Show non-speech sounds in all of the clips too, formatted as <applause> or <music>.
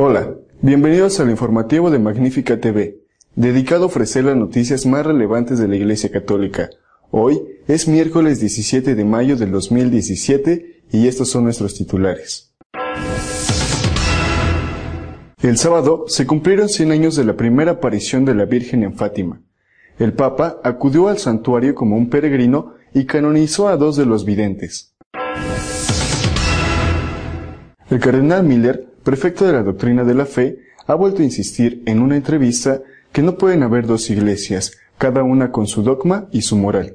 Hola, bienvenidos al informativo de Magnífica TV, dedicado a ofrecer las noticias más relevantes de la Iglesia Católica. Hoy es miércoles 17 de mayo del 2017 y estos son nuestros titulares. El sábado se cumplieron 100 años de la primera aparición de la Virgen en Fátima. El Papa acudió al santuario como un peregrino y canonizó a dos de los videntes. El cardenal Miller, prefecto de la doctrina de la fe, ha vuelto a insistir en una entrevista que no pueden haber dos iglesias, cada una con su dogma y su moral.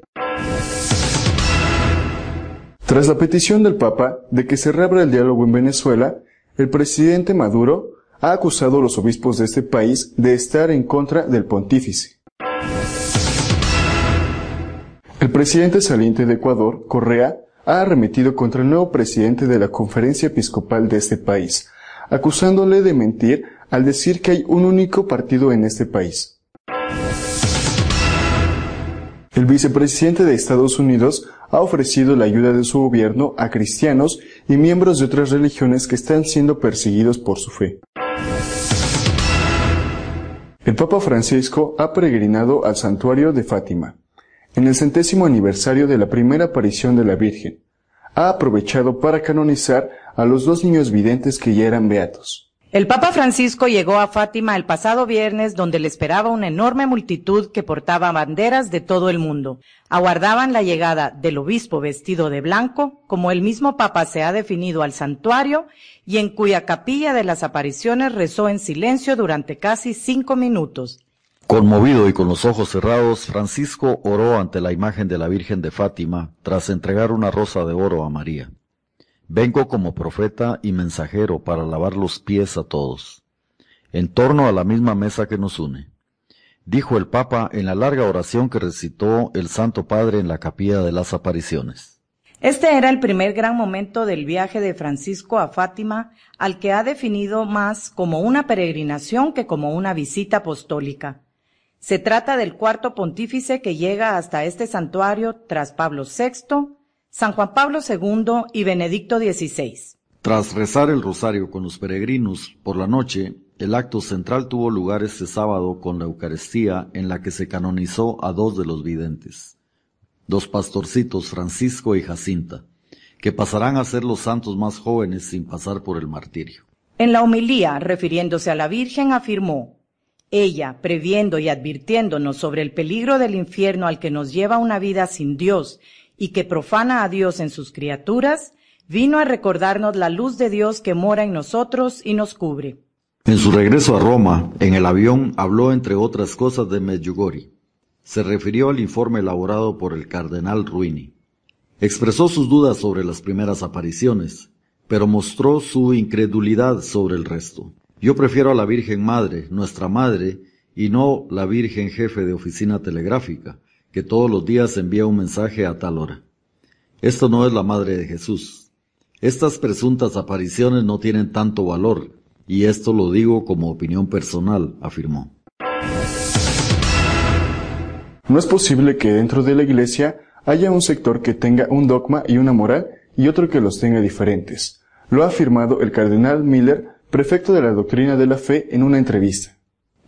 Tras la petición del Papa de que se reabra el diálogo en Venezuela, el presidente Maduro ha acusado a los obispos de este país de estar en contra del pontífice. El presidente saliente de Ecuador, Correa, ha arremetido contra el nuevo presidente de la conferencia episcopal de este país, acusándole de mentir al decir que hay un único partido en este país. El vicepresidente de Estados Unidos ha ofrecido la ayuda de su gobierno a cristianos y miembros de otras religiones que están siendo perseguidos por su fe. El Papa Francisco ha peregrinado al santuario de Fátima, en el centésimo aniversario de la primera aparición de la Virgen. Ha aprovechado para canonizar a los dos niños videntes que ya eran beatos. El Papa Francisco llegó a Fátima el pasado viernes donde le esperaba una enorme multitud que portaba banderas de todo el mundo. Aguardaban la llegada del obispo vestido de blanco, como el mismo Papa se ha definido al santuario y en cuya capilla de las apariciones rezó en silencio durante casi cinco minutos. Conmovido y con los ojos cerrados, Francisco oró ante la imagen de la Virgen de Fátima tras entregar una rosa de oro a María. Vengo como profeta y mensajero para lavar los pies a todos, en torno a la misma mesa que nos une, dijo el Papa en la larga oración que recitó el Santo Padre en la capilla de las apariciones. Este era el primer gran momento del viaje de Francisco a Fátima, al que ha definido más como una peregrinación que como una visita apostólica. Se trata del cuarto pontífice que llega hasta este santuario tras Pablo VI, San Juan Pablo II y Benedicto XVI. Tras rezar el rosario con los peregrinos por la noche, el acto central tuvo lugar este sábado con la Eucaristía en la que se canonizó a dos de los videntes, dos pastorcitos Francisco y Jacinta, que pasarán a ser los santos más jóvenes sin pasar por el martirio. En la homilía, refiriéndose a la Virgen, afirmó, ella, previendo y advirtiéndonos sobre el peligro del infierno al que nos lleva una vida sin Dios y que profana a Dios en sus criaturas, vino a recordarnos la luz de Dios que mora en nosotros y nos cubre. En su regreso a Roma, en el avión habló entre otras cosas de Medjugorje. Se refirió al informe elaborado por el cardenal Ruini. Expresó sus dudas sobre las primeras apariciones, pero mostró su incredulidad sobre el resto. Yo prefiero a la Virgen Madre, nuestra Madre, y no la Virgen Jefe de Oficina Telegráfica, que todos los días envía un mensaje a tal hora. Esto no es la Madre de Jesús. Estas presuntas apariciones no tienen tanto valor, y esto lo digo como opinión personal, afirmó. No es posible que dentro de la Iglesia haya un sector que tenga un dogma y una moral y otro que los tenga diferentes. Lo ha afirmado el cardenal Miller, prefecto de la doctrina de la fe, en una entrevista.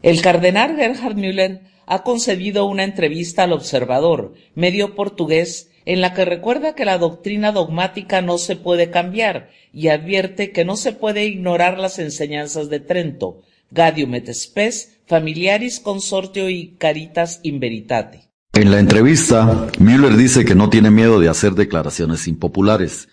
El cardenal Gerhard Müller ha concedido una entrevista al Observador, medio portugués, en la que recuerda que la doctrina dogmática no se puede cambiar y advierte que no se puede ignorar las enseñanzas de Trento, Gaudium et Spes, Familiaris Consortio y Caritas in Veritate. En la entrevista, Müller dice que no tiene miedo de hacer declaraciones impopulares,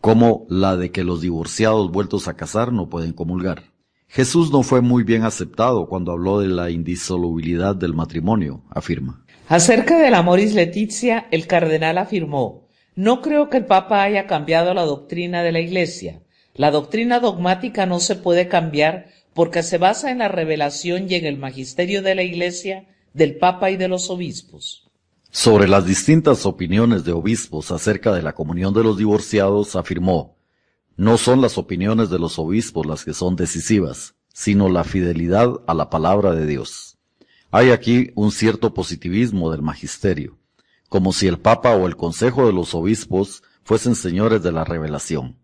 como la de que los divorciados vueltos a casar no pueden comulgar. Jesús no fue muy bien aceptado cuando habló de la indisolubilidad del matrimonio, afirma. Acerca del amoris leticia, el cardenal afirmó, no creo que el Papa haya cambiado la doctrina de la Iglesia. La doctrina dogmática no se puede cambiar porque se basa en la revelación y en el magisterio de la Iglesia, del Papa y de los obispos. Sobre las distintas opiniones de obispos acerca de la comunión de los divorciados, afirmó, no son las opiniones de los obispos las que son decisivas, sino la fidelidad a la palabra de Dios. Hay aquí un cierto positivismo del magisterio, como si el Papa o el Consejo de los Obispos fuesen señores de la revelación.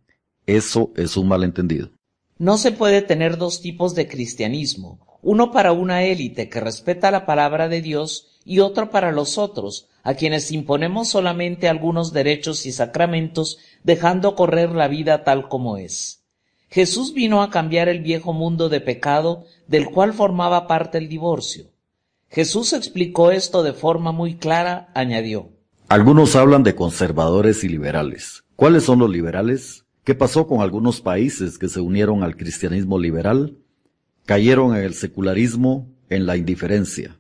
Eso es un malentendido. No se puede tener dos tipos de cristianismo, uno para una élite que respeta la palabra de Dios y otro para los otros, a quienes imponemos solamente algunos derechos y sacramentos, dejando correr la vida tal como es. Jesús vino a cambiar el viejo mundo de pecado del cual formaba parte el divorcio. Jesús explicó esto de forma muy clara, añadió. Algunos hablan de conservadores y liberales. ¿Cuáles son los liberales? ¿Qué pasó con algunos países que se unieron al cristianismo liberal? Cayeron en el secularismo, en la indiferencia.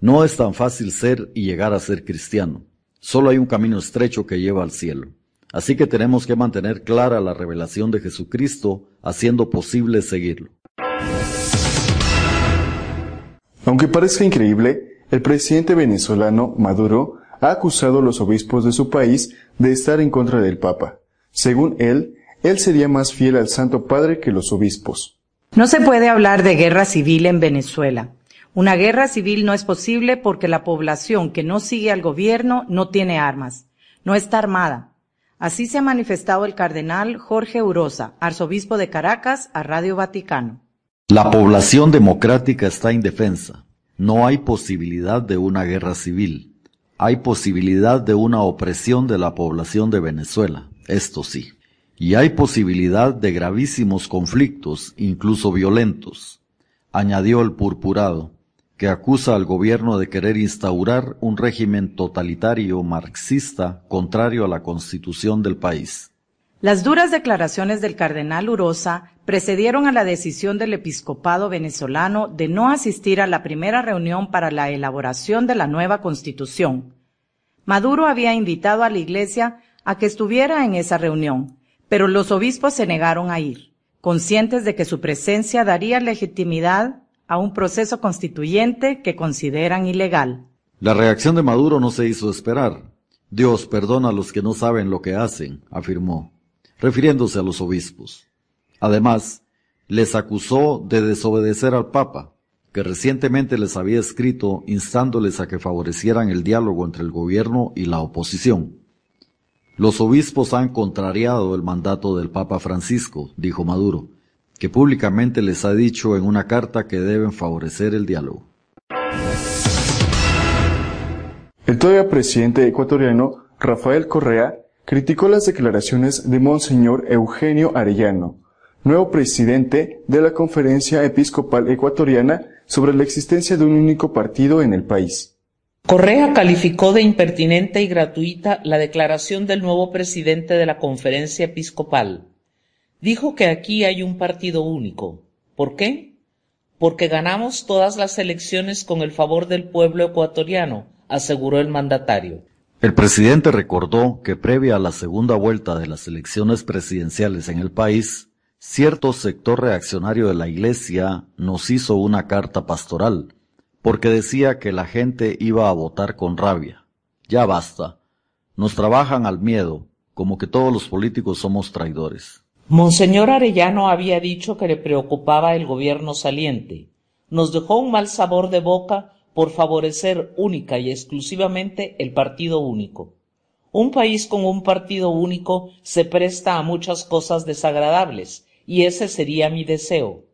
No es tan fácil ser y llegar a ser cristiano. Solo hay un camino estrecho que lleva al cielo. Así que tenemos que mantener clara la revelación de Jesucristo, haciendo posible seguirlo. Aunque parezca increíble, el presidente venezolano Maduro ha acusado a los obispos de su país de estar en contra del Papa. Según él, él sería más fiel al Santo Padre que los obispos. No se puede hablar de guerra civil en Venezuela. Una guerra civil no es posible porque la población que no sigue al gobierno no tiene armas, no está armada. Así se ha manifestado el cardenal Jorge Urosa, arzobispo de Caracas, a Radio Vaticano. La población democrática está indefensa. No hay posibilidad de una guerra civil. Hay posibilidad de una opresión de la población de Venezuela, esto sí. Y hay posibilidad de gravísimos conflictos, incluso violentos, añadió el purpurado, que acusa al gobierno de querer instaurar un régimen totalitario marxista contrario a la constitución del país. Las duras declaraciones del cardenal Urosa precedieron a la decisión del episcopado venezolano de no asistir a la primera reunión para la elaboración de la nueva constitución. Maduro había invitado a la iglesia a que estuviera en esa reunión, pero los obispos se negaron a ir, conscientes de que su presencia daría legitimidad a un proceso constituyente que consideran ilegal. La reacción de Maduro no se hizo esperar. Dios perdona a los que no saben lo que hacen, afirmó refiriéndose a los obispos. Además, les acusó de desobedecer al Papa, que recientemente les había escrito instándoles a que favorecieran el diálogo entre el gobierno y la oposición. Los obispos han contrariado el mandato del Papa Francisco, dijo Maduro, que públicamente les ha dicho en una carta que deben favorecer el diálogo. El todavía presidente ecuatoriano Rafael Correa criticó las declaraciones de Monseñor Eugenio Arellano, nuevo presidente de la Conferencia Episcopal Ecuatoriana sobre la existencia de un único partido en el país. Correa calificó de impertinente y gratuita la declaración del nuevo presidente de la Conferencia Episcopal. Dijo que aquí hay un partido único. ¿Por qué? Porque ganamos todas las elecciones con el favor del pueblo ecuatoriano, aseguró el mandatario. El presidente recordó que previa a la segunda vuelta de las elecciones presidenciales en el país, cierto sector reaccionario de la Iglesia nos hizo una carta pastoral, porque decía que la gente iba a votar con rabia. Ya basta. Nos trabajan al miedo, como que todos los políticos somos traidores. Monseñor Arellano había dicho que le preocupaba el gobierno saliente. Nos dejó un mal sabor de boca por favorecer única y exclusivamente el partido único. Un país con un partido único se presta a muchas cosas desagradables, y ese sería mi deseo,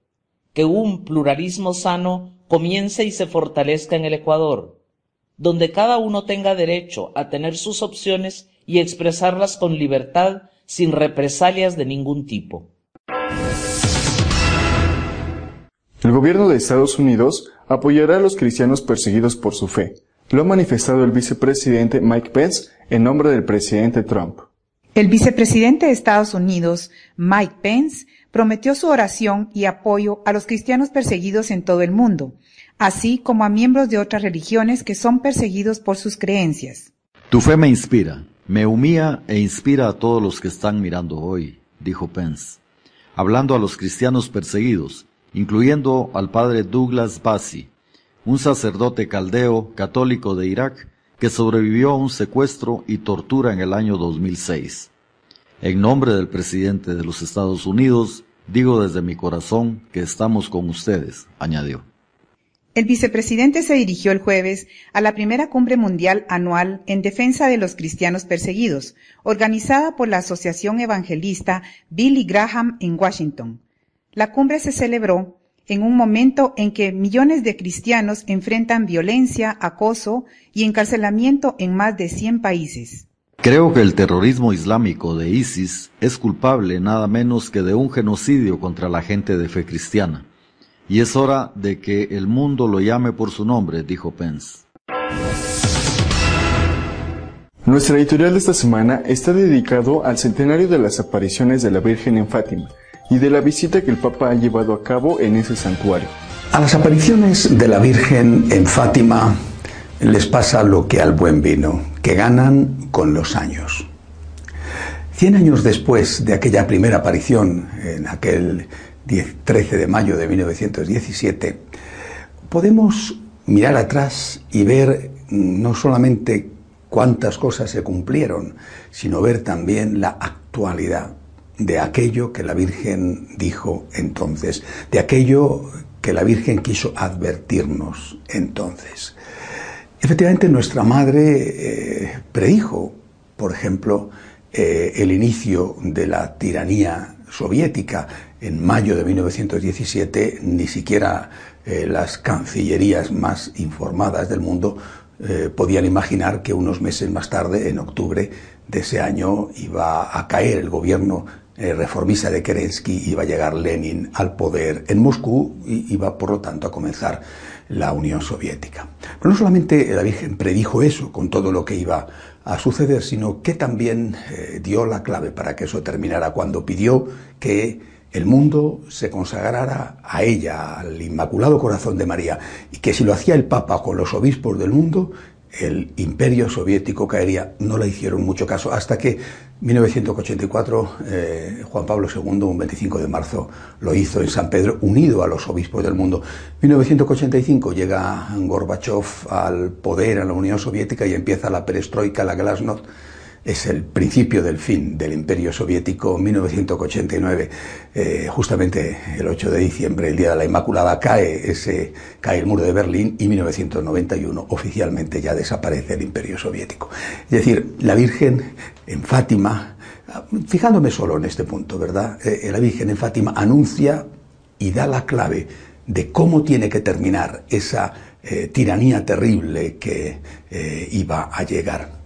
que un pluralismo sano comience y se fortalezca en el Ecuador, donde cada uno tenga derecho a tener sus opciones y expresarlas con libertad sin represalias de ningún tipo. El gobierno de Estados Unidos apoyará a los cristianos perseguidos por su fe. Lo ha manifestado el vicepresidente Mike Pence en nombre del presidente Trump. El vicepresidente de Estados Unidos, Mike Pence, prometió su oración y apoyo a los cristianos perseguidos en todo el mundo, así como a miembros de otras religiones que son perseguidos por sus creencias. Tu fe me inspira, me humilla e inspira a todos los que están mirando hoy, dijo Pence, hablando a los cristianos perseguidos, incluyendo al padre Douglas Bassi, un sacerdote caldeo católico de Irak que sobrevivió a un secuestro y tortura en el año 2006. En nombre del presidente de los Estados Unidos, digo desde mi corazón que estamos con ustedes, añadió. El vicepresidente se dirigió el jueves a la primera cumbre mundial anual en defensa de los cristianos perseguidos, organizada por la Asociación Evangelista Billy Graham en Washington. La cumbre se celebró en un momento en que millones de cristianos enfrentan violencia, acoso y encarcelamiento en más de 100 países. Creo que el terrorismo islámico de ISIS es culpable nada menos que de un genocidio contra la gente de fe cristiana. Y es hora de que el mundo lo llame por su nombre, dijo Pence. Nuestra editorial de esta semana está dedicado al centenario de las apariciones de la Virgen en Fátima y de la visita que el Papa ha llevado a cabo en ese santuario. A las apariciones de la Virgen en Fátima les pasa lo que al buen vino, que ganan con los años. Cien años después de aquella primera aparición, en aquel 13 de mayo de 1917, podemos mirar atrás y ver no solamente cuántas cosas se cumplieron, sino ver también la actualidad de aquello que la Virgen dijo entonces, de aquello que la Virgen quiso advertirnos entonces. Efectivamente, nuestra madre eh, predijo, por ejemplo, eh, el inicio de la tiranía soviética. En mayo de 1917, ni siquiera eh, las cancillerías más informadas del mundo podían imaginar que unos meses más tarde, en octubre de ese año, iba a caer el gobierno reformista de Kerensky, iba a llegar Lenin al poder en Moscú y iba, por lo tanto, a comenzar la Unión Soviética. Pero no solamente la Virgen predijo eso con todo lo que iba a suceder, sino que también eh, dio la clave para que eso terminara cuando pidió que el mundo se consagrara a ella, al Inmaculado Corazón de María, y que si lo hacía el Papa con los obispos del mundo, el imperio soviético caería. No le hicieron mucho caso hasta que 1984 eh, Juan Pablo II, un 25 de marzo, lo hizo en San Pedro, unido a los obispos del mundo. 1985 llega Gorbachev al poder en la Unión Soviética y empieza la perestroika, la glasnost es el principio del fin del Imperio Soviético 1989. Eh, justamente el 8 de diciembre, el Día de la Inmaculada, cae, ese, cae el muro de Berlín y 1991 oficialmente ya desaparece el Imperio Soviético. Es decir, la Virgen en Fátima, fijándome solo en este punto, ¿verdad? Eh, la Virgen en Fátima anuncia y da la clave de cómo tiene que terminar esa eh, tiranía terrible que iba a llegar.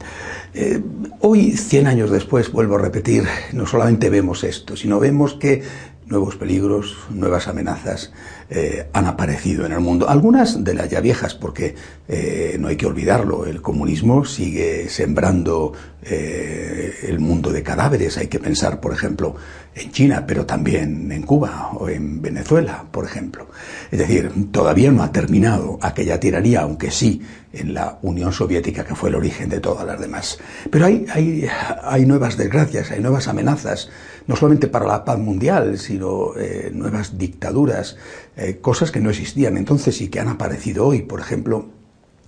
Eh, hoy, 100 años después, vuelvo a repetir, no solamente vemos esto, sino vemos que nuevos peligros, nuevas amenazas eh, han aparecido en el mundo. Algunas de las ya viejas, porque eh, no hay que olvidarlo, el comunismo sigue sembrando el mundo de cadáveres. Hay que pensar, por ejemplo, en China, pero también en Cuba o en Venezuela, por ejemplo. Es decir, todavía no ha terminado aquella tiranía, aunque sí en la Unión Soviética, que fue el origen de todas las demás. Pero hay, hay, hay nuevas desgracias, hay nuevas amenazas, no solamente para la paz mundial, sino eh, nuevas dictaduras, eh, cosas que no existían entonces y que han aparecido hoy. Por ejemplo,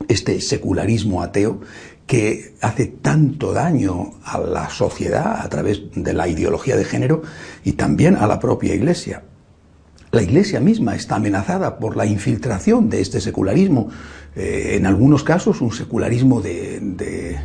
este secularismo ateo que hace tanto daño a la sociedad a través de la ideología de género y también a la propia Iglesia. La Iglesia misma está amenazada por la infiltración de este secularismo, eh, en algunos casos un secularismo de,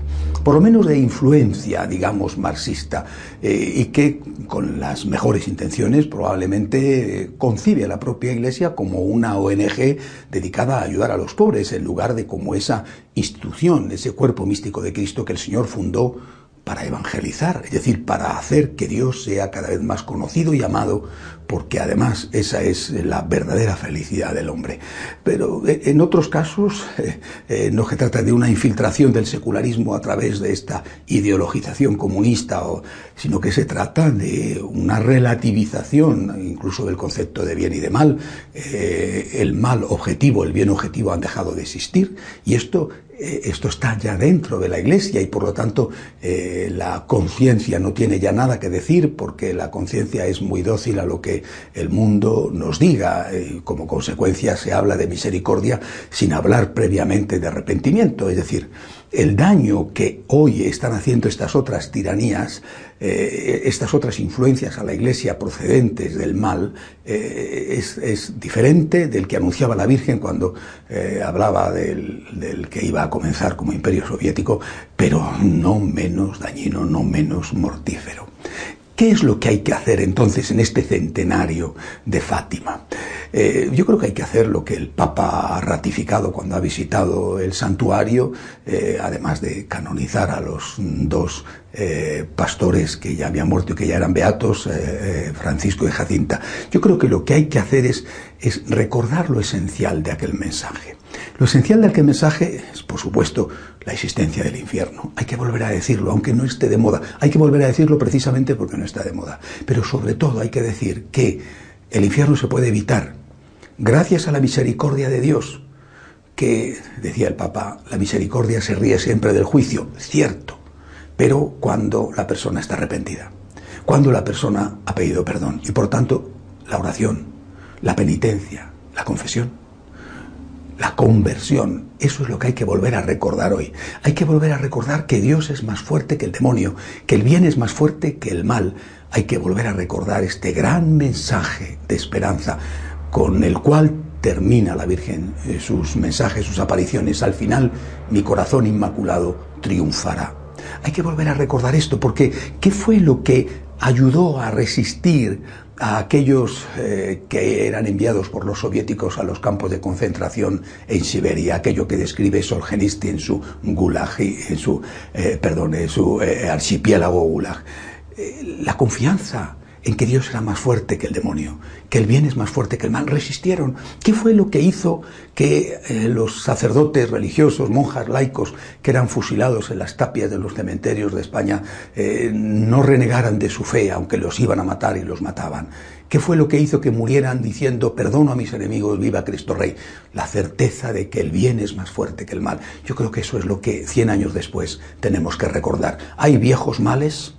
por lo menos de influencia, digamos, marxista, eh, y que con las mejores intenciones probablemente eh, concibe a la propia Iglesia como una ONG dedicada a ayudar a los pobres, en lugar de como esa institución, ese cuerpo místico de Cristo que el Señor fundó para evangelizar, es decir, para hacer que Dios sea cada vez más conocido y amado porque además esa es la verdadera felicidad del hombre. Pero eh, en otros casos eh, <laughs> eh, no se trata de una infiltración del secularismo a través de esta ideologización comunista, sino que se trata de una relativización incluso del concepto de bien y de mal. el mal objetivo, el bien objetivo han dejado de existir y esto eh, esto está ya dentro de la Iglesia y por lo tanto eh, la conciencia no tiene ya nada que decir porque la conciencia es muy dócil a lo que el mundo nos diga. y como consecuencia se habla de misericordia sin hablar previamente de arrepentimiento. Es decir, el daño que hoy están haciendo estas otras tiranías, eh, estas otras influencias a la Iglesia procedentes del mal, eh, es, diferente del que anunciaba la Virgen cuando eh, hablaba del, que iba a comenzar como imperio soviético, pero no menos dañino, no menos mortífero. ¿Qué es lo que hay que hacer entonces en este centenario de Fátima? Eh, yo creo que hay que hacer lo que el Papa ha ratificado cuando ha visitado el santuario, eh, además de canonizar a los dos eh, pastores que ya habían muerto y que ya eran beatos, Francisco y Jacinta. Yo creo que lo que hay que hacer es, es recordar lo esencial de aquel mensaje. Lo esencial de aquel mensaje es, por supuesto, la existencia del infierno. Hay que volver a decirlo, aunque no esté de moda. Hay que volver a decirlo precisamente porque no está de moda. Pero sobre todo hay que decir que el infierno se puede evitar gracias a la misericordia de Dios, que, decía el Papa, la misericordia se ríe siempre del juicio, cierto, pero cuando la persona está arrepentida, cuando la persona ha pedido perdón y por tanto la oración, la penitencia, la confesión la conversión. Eso es lo que hay que volver a recordar hoy. Hay que volver a recordar que Dios es más fuerte que el demonio, que el bien es más fuerte que el mal. Hay que volver a recordar este gran mensaje de esperanza con el cual termina la Virgen eh, sus mensajes, sus apariciones. Al final, mi corazón inmaculado triunfará. Hay que volver a recordar esto porque ¿qué fue lo que ayudó a resistir a aquellos eh, que eran enviados por los soviéticos a los campos de concentración en Siberia, aquello que describe Solzhenitsyn en su Gulag, en su, eh, perdón, en su archipiélago Gulag. la confianza en que Dios era más fuerte que el demonio, que el bien es más fuerte que el mal, resistieron. ¿Qué fue lo que hizo que eh, los sacerdotes religiosos, monjas, laicos, que eran fusilados en las tapias de los cementerios de España, eh, no renegaran de su fe, aunque los iban a matar y los mataban? ¿Qué fue lo que hizo que murieran diciendo, perdono a mis enemigos, viva Cristo Rey? La certeza de que el bien es más fuerte que el mal. Yo creo que eso es lo que cien años después tenemos que recordar. Hay viejos males,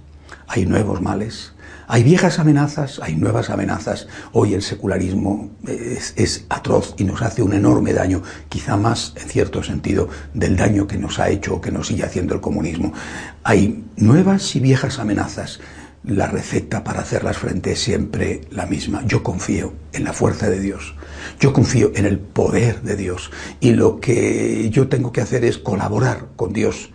hay nuevos males, hay viejas amenazas, hay nuevas amenazas. Hoy el secularismo es, atroz y nos hace un enorme daño, quizá más, en cierto sentido, del daño que nos ha hecho o que nos sigue haciendo el comunismo. Hay nuevas y viejas amenazas. La receta para hacerlas frente es siempre la misma. Yo confío en la fuerza de Dios. Yo confío en el poder de Dios. Y lo que yo tengo que hacer es colaborar con Dios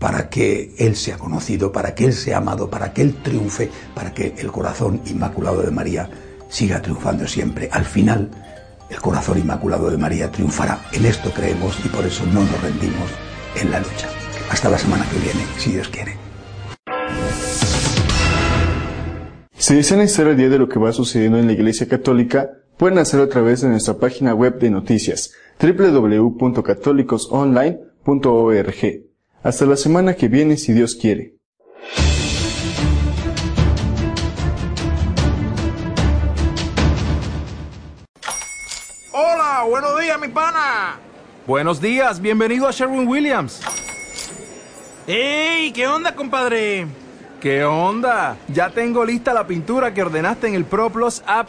para que Él sea conocido, para que Él sea amado, para que Él triunfe, para que el corazón inmaculado de María siga triunfando siempre. Al final, el corazón inmaculado de María triunfará. En esto creemos y por eso no nos rendimos en la lucha. Hasta la semana que viene, si Dios quiere. Si desean estar al día de lo que va sucediendo en la Iglesia Católica, pueden hacerlo a través de nuestra página web de noticias www.católicosonline.org. Hasta la semana que viene, si Dios quiere. Hola, buenos días, mi pana. Buenos días, bienvenido a Sherwin Williams. ¡Ey! ¿Qué onda, compadre? ¿Qué onda? Ya tengo lista la pintura que ordenaste en el ProPlus app.